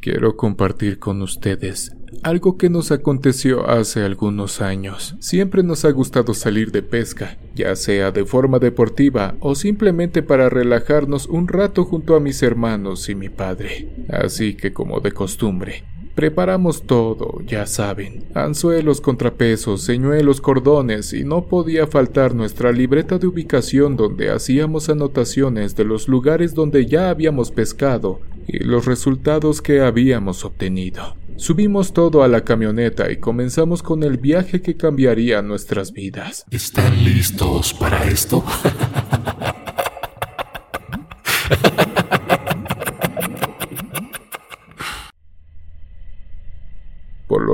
quiero compartir con ustedes algo que nos aconteció hace algunos años. Siempre nos ha gustado salir de pesca, ya sea de forma deportiva o simplemente para relajarnos un rato junto a mis hermanos y mi padre. Así que como de costumbre, Preparamos todo, ya saben, anzuelos, contrapesos, señuelos, cordones y no podía faltar nuestra libreta de ubicación donde hacíamos anotaciones de los lugares donde ya habíamos pescado y los resultados que habíamos obtenido. Subimos todo a la camioneta y comenzamos con el viaje que cambiaría nuestras vidas. ¿Están listos para esto?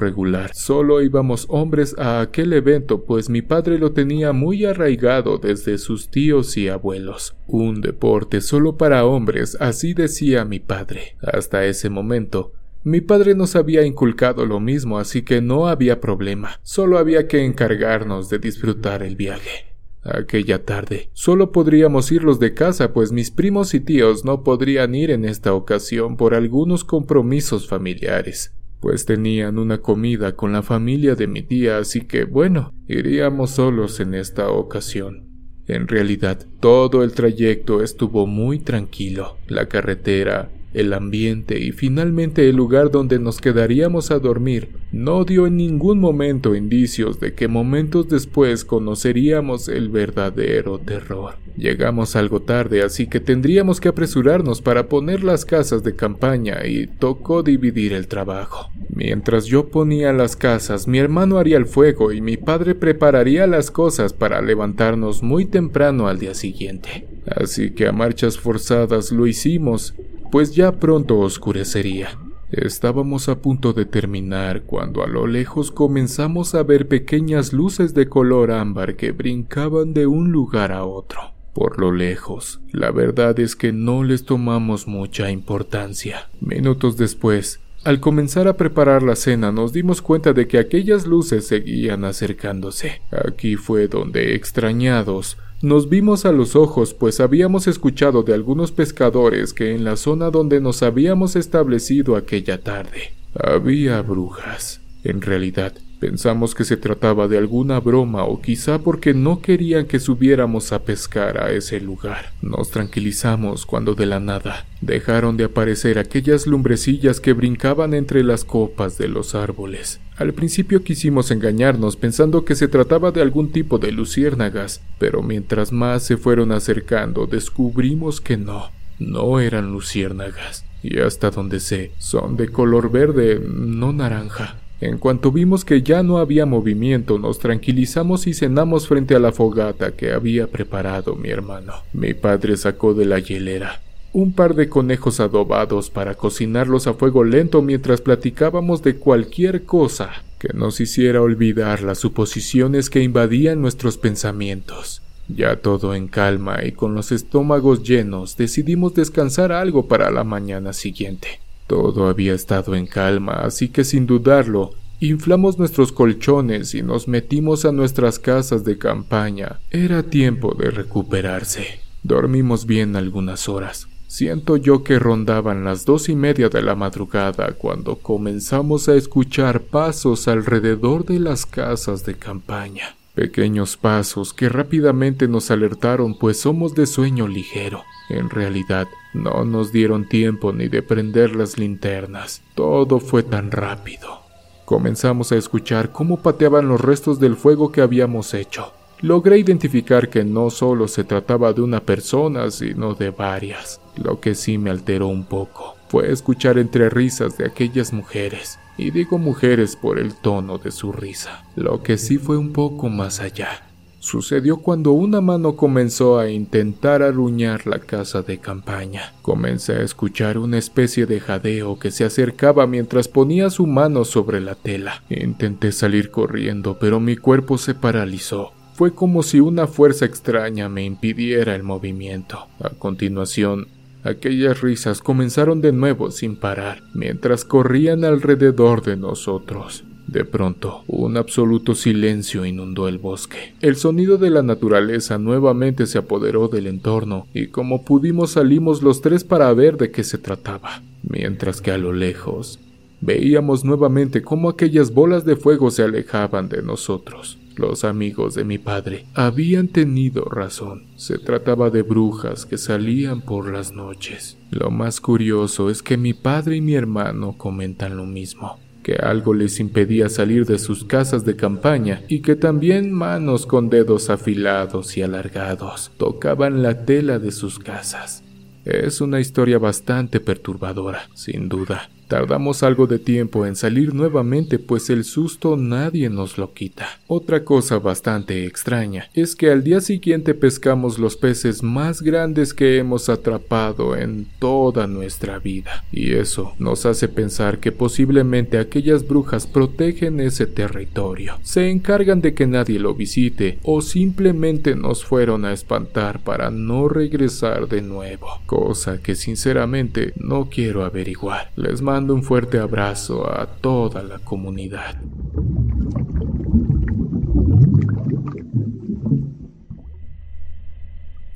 regular, solo íbamos hombres a aquel evento, pues mi padre lo tenía muy arraigado desde sus tíos y abuelos. Un deporte solo para hombres, así decía mi padre. Hasta ese momento, mi padre nos había inculcado lo mismo, así que no había problema, solo había que encargarnos de disfrutar el viaje. Aquella tarde solo podríamos irlos de casa, pues mis primos y tíos no podrían ir en esta ocasión por algunos compromisos familiares pues tenían una comida con la familia de mi tía, así que bueno, iríamos solos en esta ocasión. En realidad, todo el trayecto estuvo muy tranquilo. La carretera, el ambiente y finalmente el lugar donde nos quedaríamos a dormir no dio en ningún momento indicios de que momentos después conoceríamos el verdadero terror. Llegamos algo tarde, así que tendríamos que apresurarnos para poner las casas de campaña y tocó dividir el trabajo. Mientras yo ponía las casas, mi hermano haría el fuego y mi padre prepararía las cosas para levantarnos muy temprano al día siguiente. Así que a marchas forzadas lo hicimos pues ya pronto oscurecería. Estábamos a punto de terminar cuando a lo lejos comenzamos a ver pequeñas luces de color ámbar que brincaban de un lugar a otro. Por lo lejos, la verdad es que no les tomamos mucha importancia. Minutos después, al comenzar a preparar la cena nos dimos cuenta de que aquellas luces seguían acercándose. Aquí fue donde, extrañados, nos vimos a los ojos, pues habíamos escuchado de algunos pescadores que en la zona donde nos habíamos establecido aquella tarde había brujas. En realidad, Pensamos que se trataba de alguna broma o quizá porque no querían que subiéramos a pescar a ese lugar. Nos tranquilizamos cuando de la nada dejaron de aparecer aquellas lumbrecillas que brincaban entre las copas de los árboles. Al principio quisimos engañarnos pensando que se trataba de algún tipo de luciérnagas, pero mientras más se fueron acercando descubrimos que no, no eran luciérnagas. Y hasta donde sé, son de color verde, no naranja. En cuanto vimos que ya no había movimiento, nos tranquilizamos y cenamos frente a la fogata que había preparado mi hermano. Mi padre sacó de la hielera un par de conejos adobados para cocinarlos a fuego lento mientras platicábamos de cualquier cosa que nos hiciera olvidar las suposiciones que invadían nuestros pensamientos. Ya todo en calma y con los estómagos llenos, decidimos descansar algo para la mañana siguiente. Todo había estado en calma, así que sin dudarlo, inflamos nuestros colchones y nos metimos a nuestras casas de campaña. Era tiempo de recuperarse. Dormimos bien algunas horas. Siento yo que rondaban las dos y media de la madrugada cuando comenzamos a escuchar pasos alrededor de las casas de campaña. Pequeños pasos que rápidamente nos alertaron pues somos de sueño ligero. En realidad, no nos dieron tiempo ni de prender las linternas. Todo fue tan rápido. Comenzamos a escuchar cómo pateaban los restos del fuego que habíamos hecho. Logré identificar que no solo se trataba de una persona, sino de varias. Lo que sí me alteró un poco fue escuchar entre risas de aquellas mujeres, y digo mujeres por el tono de su risa. Lo que sí fue un poco más allá sucedió cuando una mano comenzó a intentar arruñar la casa de campaña. Comencé a escuchar una especie de jadeo que se acercaba mientras ponía su mano sobre la tela. Intenté salir corriendo, pero mi cuerpo se paralizó. Fue como si una fuerza extraña me impidiera el movimiento. A continuación, aquellas risas comenzaron de nuevo sin parar, mientras corrían alrededor de nosotros. De pronto, un absoluto silencio inundó el bosque. El sonido de la naturaleza nuevamente se apoderó del entorno y como pudimos salimos los tres para ver de qué se trataba. mientras que a lo lejos veíamos nuevamente cómo aquellas bolas de fuego se alejaban de nosotros. Los amigos de mi padre habían tenido razón. Se trataba de brujas que salían por las noches. Lo más curioso es que mi padre y mi hermano comentan lo mismo que algo les impedía salir de sus casas de campaña y que también manos con dedos afilados y alargados tocaban la tela de sus casas. Es una historia bastante perturbadora, sin duda, Tardamos algo de tiempo en salir nuevamente, pues el susto nadie nos lo quita. Otra cosa bastante extraña es que al día siguiente pescamos los peces más grandes que hemos atrapado en toda nuestra vida, y eso nos hace pensar que posiblemente aquellas brujas protegen ese territorio, se encargan de que nadie lo visite o simplemente nos fueron a espantar para no regresar de nuevo, cosa que sinceramente no quiero averiguar. Les mando un fuerte abrazo a toda la comunidad.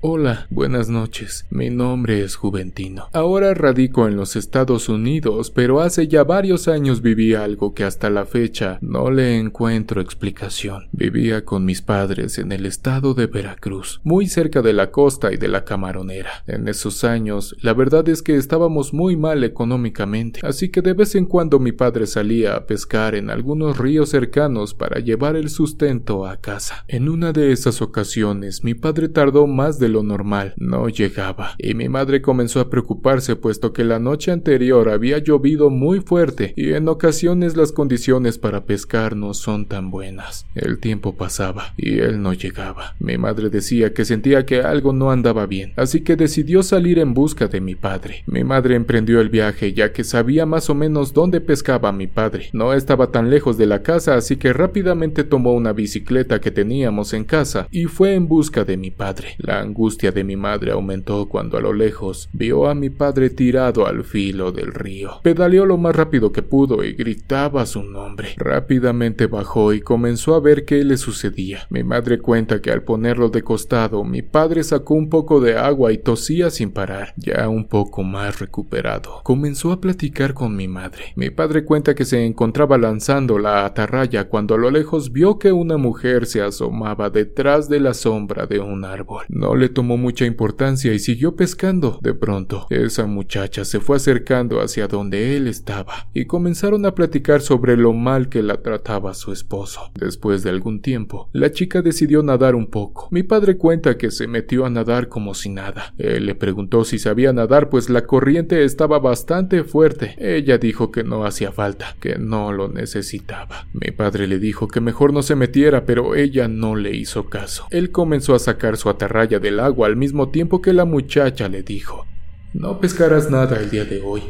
Hola, buenas noches. Mi nombre es Juventino. Ahora radico en los Estados Unidos, pero hace ya varios años viví algo que hasta la fecha no le encuentro explicación. Vivía con mis padres en el estado de Veracruz, muy cerca de la costa y de la camaronera. En esos años, la verdad es que estábamos muy mal económicamente, así que de vez en cuando mi padre salía a pescar en algunos ríos cercanos para llevar el sustento a casa. En una de esas ocasiones, mi padre tardó más de lo normal. No llegaba, y mi madre comenzó a preocuparse puesto que la noche anterior había llovido muy fuerte y en ocasiones las condiciones para pescar no son tan buenas. El tiempo pasaba y él no llegaba. Mi madre decía que sentía que algo no andaba bien, así que decidió salir en busca de mi padre. Mi madre emprendió el viaje ya que sabía más o menos dónde pescaba mi padre. No estaba tan lejos de la casa, así que rápidamente tomó una bicicleta que teníamos en casa y fue en busca de mi padre. La angustia de mi madre aumentó cuando a lo lejos vio a mi padre tirado al filo del río. Pedaleó lo más rápido que pudo y gritaba su nombre. Rápidamente bajó y comenzó a ver qué le sucedía. Mi madre cuenta que al ponerlo de costado, mi padre sacó un poco de agua y tosía sin parar, ya un poco más recuperado. Comenzó a platicar con mi madre. Mi padre cuenta que se encontraba lanzando la atarraya cuando a lo lejos vio que una mujer se asomaba detrás de la sombra de un árbol. No le tomó mucha importancia y siguió pescando. De pronto, esa muchacha se fue acercando hacia donde él estaba y comenzaron a platicar sobre lo mal que la trataba su esposo. Después de algún tiempo, la chica decidió nadar un poco. Mi padre cuenta que se metió a nadar como si nada. Él le preguntó si sabía nadar, pues la corriente estaba bastante fuerte. Ella dijo que no hacía falta, que no lo necesitaba. Mi padre le dijo que mejor no se metiera, pero ella no le hizo caso. Él comenzó a sacar su atarraya del agua al mismo tiempo que la muchacha le dijo, No pescarás nada el día de hoy.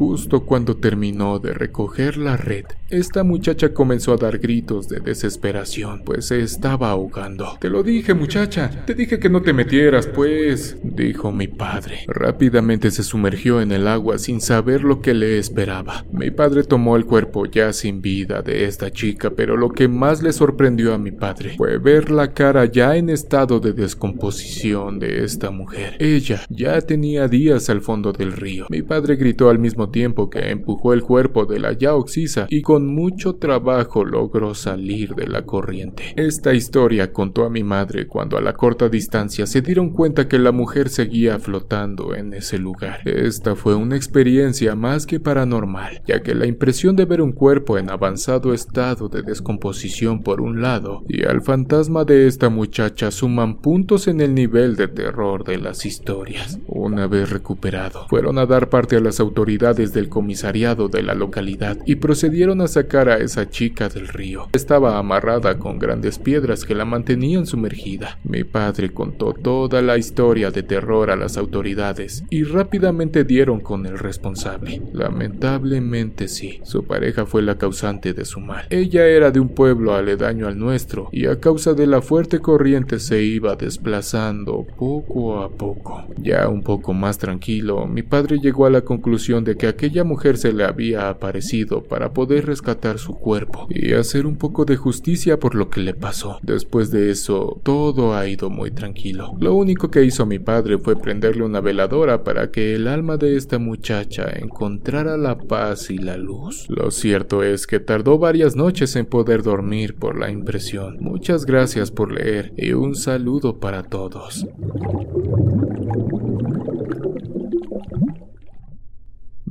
Justo cuando terminó de recoger la red, esta muchacha comenzó a dar gritos de desesperación, pues se estaba ahogando. Te lo dije, muchacha, te dije que no te metieras, pues, dijo mi padre. Rápidamente se sumergió en el agua sin saber lo que le esperaba. Mi padre tomó el cuerpo ya sin vida de esta chica, pero lo que más le sorprendió a mi padre fue ver la cara ya en estado de descomposición de esta mujer. Ella ya tenía días al fondo del río. Mi padre gritó al tiempo que empujó el cuerpo de la ya oxisa y con mucho trabajo logró salir de la corriente. Esta historia contó a mi madre cuando a la corta distancia se dieron cuenta que la mujer seguía flotando en ese lugar. Esta fue una experiencia más que paranormal, ya que la impresión de ver un cuerpo en avanzado estado de descomposición por un lado y al fantasma de esta muchacha suman puntos en el nivel de terror de las historias. Una vez recuperado, fueron a dar parte a las autoridades del comisariado de la localidad y procedieron a sacar a esa chica del río. Estaba amarrada con grandes piedras que la mantenían sumergida. Mi padre contó toda la historia de terror a las autoridades y rápidamente dieron con el responsable. Lamentablemente sí, su pareja fue la causante de su mal. Ella era de un pueblo aledaño al nuestro y a causa de la fuerte corriente se iba desplazando poco a poco. Ya un poco más tranquilo, mi padre llegó a la conclusión de que aquella mujer se le había aparecido para poder rescatar su cuerpo y hacer un poco de justicia por lo que le pasó. Después de eso, todo ha ido muy tranquilo. Lo único que hizo mi padre fue prenderle una veladora para que el alma de esta muchacha encontrara la paz y la luz. Lo cierto es que tardó varias noches en poder dormir por la impresión. Muchas gracias por leer y un saludo para todos.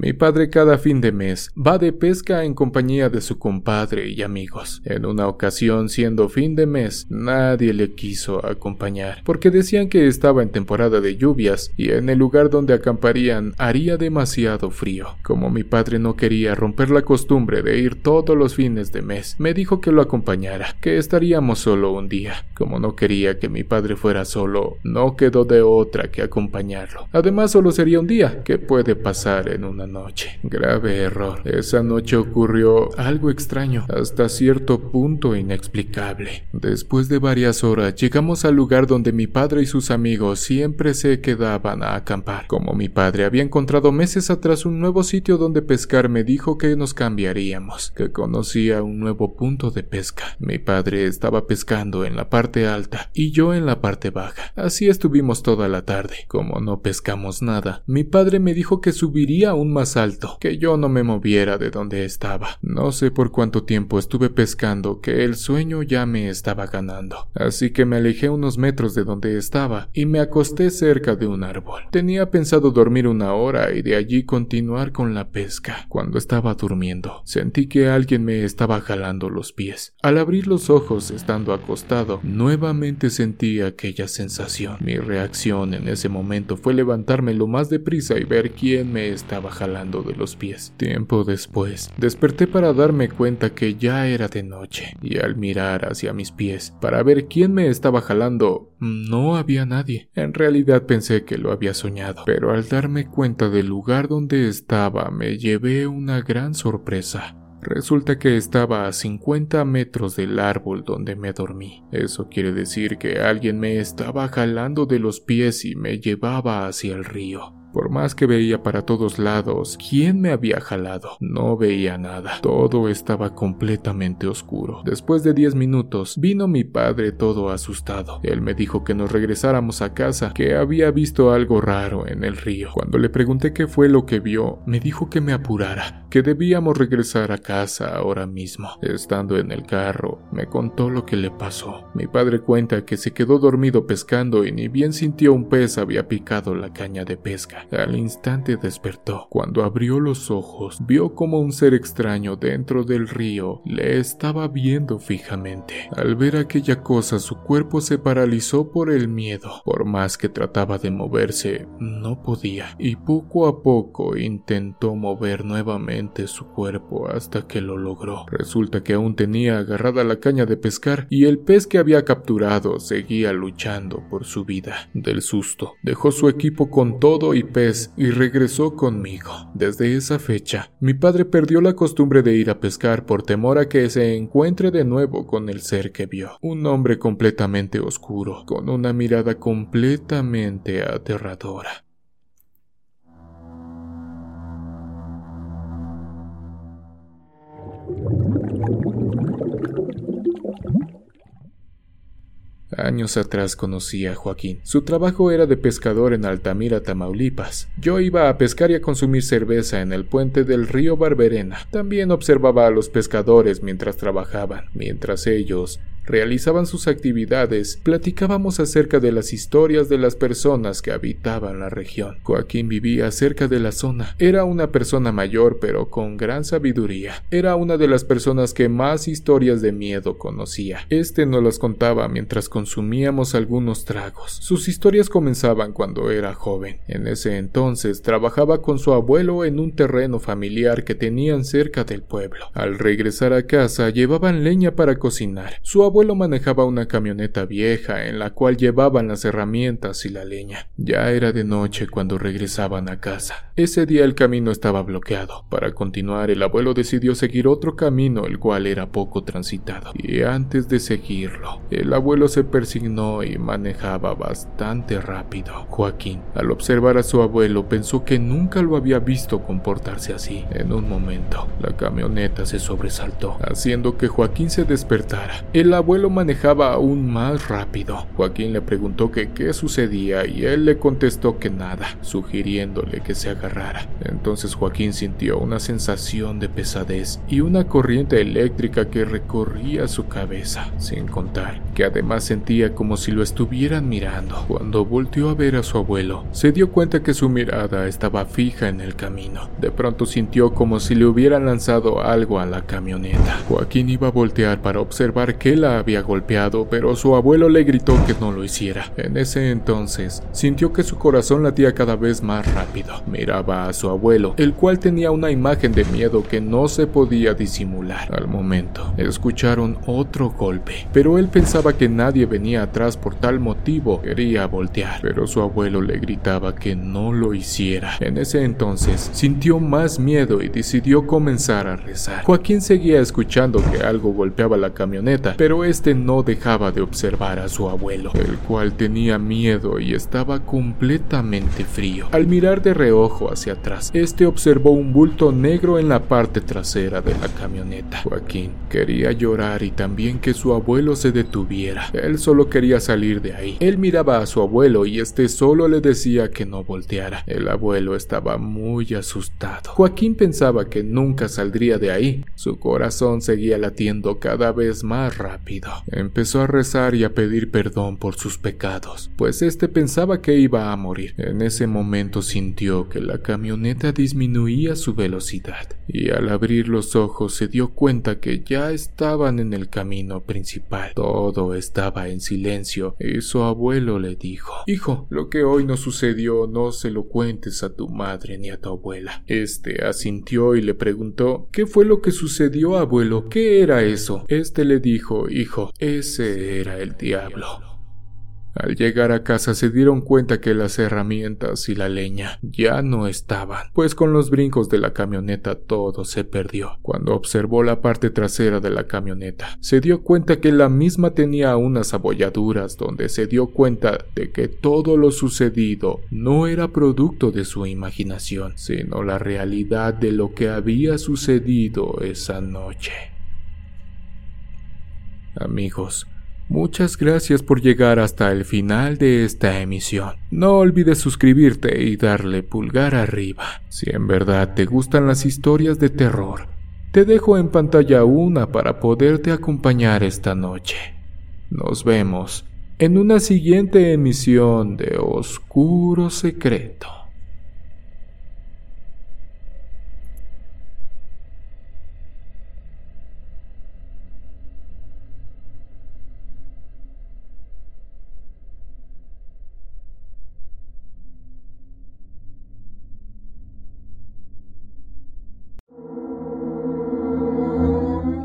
Mi padre cada fin de mes va de pesca en compañía de su compadre y amigos. En una ocasión, siendo fin de mes, nadie le quiso acompañar, porque decían que estaba en temporada de lluvias y en el lugar donde acamparían haría demasiado frío. Como mi padre no quería romper la costumbre de ir todos los fines de mes, me dijo que lo acompañara, que estaríamos solo un día. Como no quería que mi padre fuera solo, no quedó de otra que acompañarlo. Además, solo sería un día, que puede pasar en una noche. Grave error. Esa noche ocurrió algo extraño, hasta cierto punto inexplicable. Después de varias horas llegamos al lugar donde mi padre y sus amigos siempre se quedaban a acampar. Como mi padre había encontrado meses atrás un nuevo sitio donde pescar, me dijo que nos cambiaríamos, que conocía un nuevo punto de pesca. Mi padre estaba pescando en la parte alta y yo en la parte baja. Así estuvimos toda la tarde. Como no pescamos nada, mi padre me dijo que subiría aún más alto, que yo no me moviera de donde estaba. No sé por cuánto tiempo estuve pescando que el sueño ya me estaba ganando, así que me alejé unos metros de donde estaba y me acosté cerca de un árbol. Tenía pensado dormir una hora y de allí continuar con la pesca. Cuando estaba durmiendo, sentí que alguien me estaba jalando los pies. Al abrir los ojos estando acostado, nuevamente sentí aquella sensación. Mi reacción en ese momento fue levantarme lo más deprisa y ver quién me estaba jalando de los pies. Tiempo después, desperté para darme cuenta que ya era de noche, y al mirar hacia mis pies para ver quién me estaba jalando, no había nadie. En realidad pensé que lo había soñado, pero al darme cuenta del lugar donde estaba me llevé una gran sorpresa. Resulta que estaba a 50 metros del árbol donde me dormí. Eso quiere decir que alguien me estaba jalando de los pies y me llevaba hacia el río. Por más que veía para todos lados, ¿quién me había jalado? No veía nada. Todo estaba completamente oscuro. Después de diez minutos, vino mi padre todo asustado. Él me dijo que nos regresáramos a casa, que había visto algo raro en el río. Cuando le pregunté qué fue lo que vio, me dijo que me apurara, que debíamos regresar a casa ahora mismo. Estando en el carro, me contó lo que le pasó. Mi padre cuenta que se quedó dormido pescando y ni bien sintió un pez había picado la caña de pesca. Al instante despertó. Cuando abrió los ojos, vio como un ser extraño dentro del río le estaba viendo fijamente. Al ver aquella cosa, su cuerpo se paralizó por el miedo. Por más que trataba de moverse, no podía, y poco a poco intentó mover nuevamente su cuerpo hasta que lo logró. Resulta que aún tenía agarrada la caña de pescar y el pez que había capturado seguía luchando por su vida. Del susto, dejó su equipo con todo y pez y regresó conmigo. Desde esa fecha, mi padre perdió la costumbre de ir a pescar por temor a que se encuentre de nuevo con el ser que vio. Un hombre completamente oscuro, con una mirada completamente aterradora. Años atrás conocí a Joaquín. Su trabajo era de pescador en Altamira, Tamaulipas. Yo iba a pescar y a consumir cerveza en el puente del río Barberena. También observaba a los pescadores mientras trabajaban, mientras ellos realizaban sus actividades, platicábamos acerca de las historias de las personas que habitaban la región. Joaquín vivía cerca de la zona. Era una persona mayor pero con gran sabiduría. Era una de las personas que más historias de miedo conocía. Este nos las contaba mientras consumíamos algunos tragos. Sus historias comenzaban cuando era joven. En ese entonces trabajaba con su abuelo en un terreno familiar que tenían cerca del pueblo. Al regresar a casa llevaban leña para cocinar. Su abuelo abuelo manejaba una camioneta vieja en la cual llevaban las herramientas y la leña. Ya era de noche cuando regresaban a casa. Ese día el camino estaba bloqueado. Para continuar, el abuelo decidió seguir otro camino el cual era poco transitado. Y antes de seguirlo, el abuelo se persignó y manejaba bastante rápido. Joaquín, al observar a su abuelo, pensó que nunca lo había visto comportarse así. En un momento, la camioneta se sobresaltó, haciendo que Joaquín se despertara. El manejaba aún más rápido. Joaquín le preguntó que qué sucedía y él le contestó que nada, sugiriéndole que se agarrara. Entonces Joaquín sintió una sensación de pesadez y una corriente eléctrica que recorría su cabeza, sin contar que además sentía como si lo estuvieran mirando. Cuando volteó a ver a su abuelo, se dio cuenta que su mirada estaba fija en el camino. De pronto sintió como si le hubieran lanzado algo a la camioneta. Joaquín iba a voltear para observar que la había golpeado, pero su abuelo le gritó que no lo hiciera. En ese entonces, sintió que su corazón latía cada vez más rápido. Miraba a su abuelo, el cual tenía una imagen de miedo que no se podía disimular. Al momento, escucharon otro golpe, pero él pensaba que nadie venía atrás por tal motivo. Quería voltear, pero su abuelo le gritaba que no lo hiciera. En ese entonces, sintió más miedo y decidió comenzar a rezar. Joaquín seguía escuchando que algo golpeaba la camioneta, pero este no dejaba de observar a su abuelo, el cual tenía miedo y estaba completamente frío. Al mirar de reojo hacia atrás, este observó un bulto negro en la parte trasera de la camioneta. Joaquín quería llorar y también que su abuelo se detuviera. Él solo quería salir de ahí. Él miraba a su abuelo y este solo le decía que no volteara. El abuelo estaba muy asustado. Joaquín pensaba que nunca saldría de ahí. Su corazón seguía latiendo cada vez más rápido. Empezó a rezar y a pedir perdón por sus pecados, pues este pensaba que iba a morir. En ese momento sintió que la camioneta disminuía su velocidad y al abrir los ojos se dio cuenta que ya estaban en el camino principal. Todo estaba en silencio y su abuelo le dijo, Hijo, lo que hoy nos sucedió no se lo cuentes a tu madre ni a tu abuela. Este asintió y le preguntó, ¿qué fue lo que sucedió, abuelo? ¿Qué era eso? Este le dijo, Hijo, ese era el diablo. Al llegar a casa se dieron cuenta que las herramientas y la leña ya no estaban, pues con los brincos de la camioneta todo se perdió. Cuando observó la parte trasera de la camioneta, se dio cuenta que la misma tenía unas abolladuras donde se dio cuenta de que todo lo sucedido no era producto de su imaginación, sino la realidad de lo que había sucedido esa noche. Amigos, Muchas gracias por llegar hasta el final de esta emisión. No olvides suscribirte y darle pulgar arriba. Si en verdad te gustan las historias de terror, te dejo en pantalla una para poderte acompañar esta noche. Nos vemos en una siguiente emisión de Oscuro Secreto.